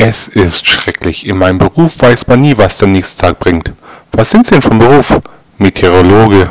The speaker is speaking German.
Es ist schrecklich. In meinem Beruf weiß man nie, was der nächste Tag bringt. Was sind Sie denn vom Beruf? Meteorologe.